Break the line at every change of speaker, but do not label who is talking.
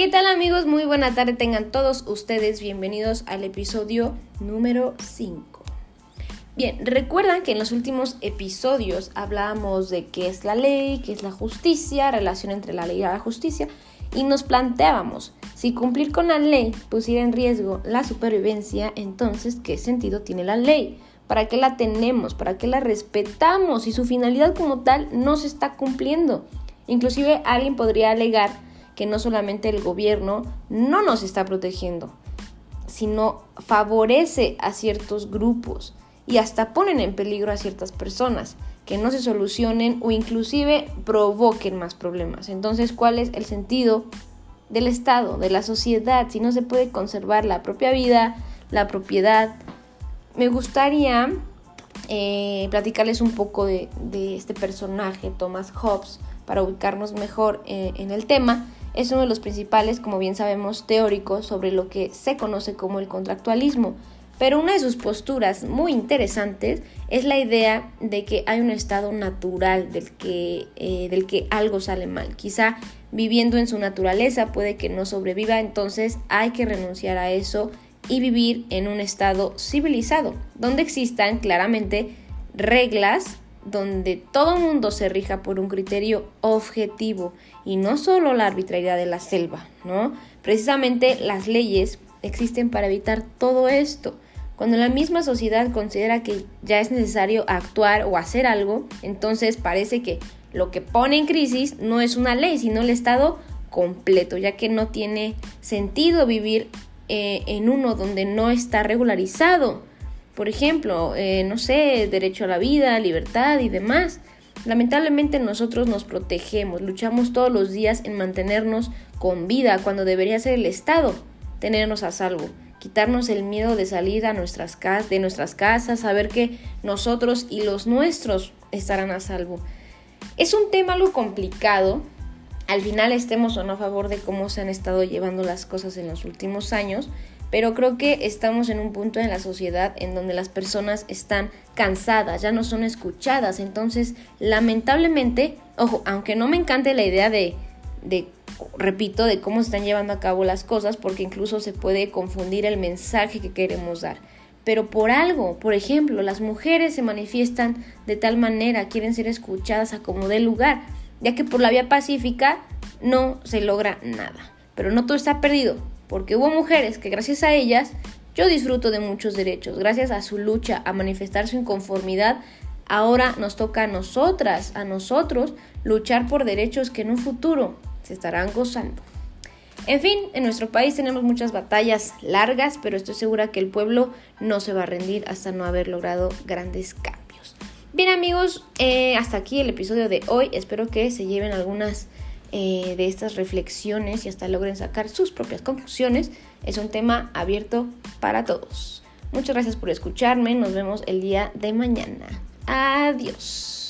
¿Qué tal amigos? Muy buena tarde tengan todos ustedes. Bienvenidos al episodio número 5. Bien, recuerdan que en los últimos episodios hablábamos de qué es la ley, qué es la justicia, relación entre la ley y la justicia, y nos planteábamos, si cumplir con la ley pusiera en riesgo la supervivencia, entonces, ¿qué sentido tiene la ley? ¿Para qué la tenemos? ¿Para qué la respetamos? Si su finalidad como tal no se está cumpliendo. Inclusive alguien podría alegar que no solamente el gobierno no nos está protegiendo, sino favorece a ciertos grupos y hasta ponen en peligro a ciertas personas que no se solucionen o inclusive provoquen más problemas. Entonces, ¿cuál es el sentido del Estado, de la sociedad, si no se puede conservar la propia vida, la propiedad? Me gustaría eh, platicarles un poco de, este personaje, Thomas Hobbes, para ubicarnos mejor eh, en el tema es uno de los principales, como bien sabemos, teóricos sobre lo que se conoce como el contractualismo. Pero una de sus posturas muy interesantes es la idea de que hay un estado natural del que, eh, del que algo sale mal. Quizá viviendo en su naturaleza puede que no sobreviva, entonces hay que renunciar a eso y vivir en un estado civilizado, donde existan claramente reglas donde todo mundo se rija por un criterio objetivo y no solo la arbitrariedad de la selva, ¿no? Precisamente las leyes existen para evitar todo esto. Cuando la misma sociedad considera que ya es necesario actuar o hacer algo, entonces parece que lo que pone en crisis no es una ley, sino el Estado completo, ya que no tiene sentido vivir eh, en uno donde no está regularizado. Por ejemplo, eh, no sé, derecho a la vida, libertad y demás. Lamentablemente nosotros nos protegemos, luchamos todos los días en mantenernos con vida cuando debería ser el Estado tenernos a salvo, quitarnos el miedo de salir a nuestras de nuestras casas, saber que nosotros y los nuestros estarán a salvo. Es un tema algo complicado. Al final estemos o no a favor de cómo se han estado llevando las cosas en los últimos años, pero creo que estamos en un punto en la sociedad en donde las personas están cansadas, ya no son escuchadas, entonces lamentablemente, ojo, aunque no me encante la idea de, repito, de cómo se están llevando a cabo las cosas, porque incluso se puede confundir el mensaje que queremos dar. Pero por algo, por ejemplo, las mujeres se manifiestan de tal manera, quieren ser escuchadas a como dé lugar, ya que por la vía pacífica no se logra nada. Pero no todo está perdido porque hubo mujeres que gracias a ellas yo disfruto de muchos derechos, gracias a su lucha a manifestar su inconformidad, ahora nos toca a nosotras, a nosotros, luchar por derechos que en un futuro se estarán gozando. En fin, en nuestro país tenemos muchas batallas largas, pero estoy segura que el pueblo no se va a rendir hasta no haber logrado grandes cambios. Bien amigos, eh, hasta aquí el episodio de hoy. Espero que se lleven algunas eh, de estas reflexiones y hasta logren sacar sus propias conclusiones. Es un tema abierto para todos. Muchas gracias por escucharme. Nos vemos el día de mañana. Adiós.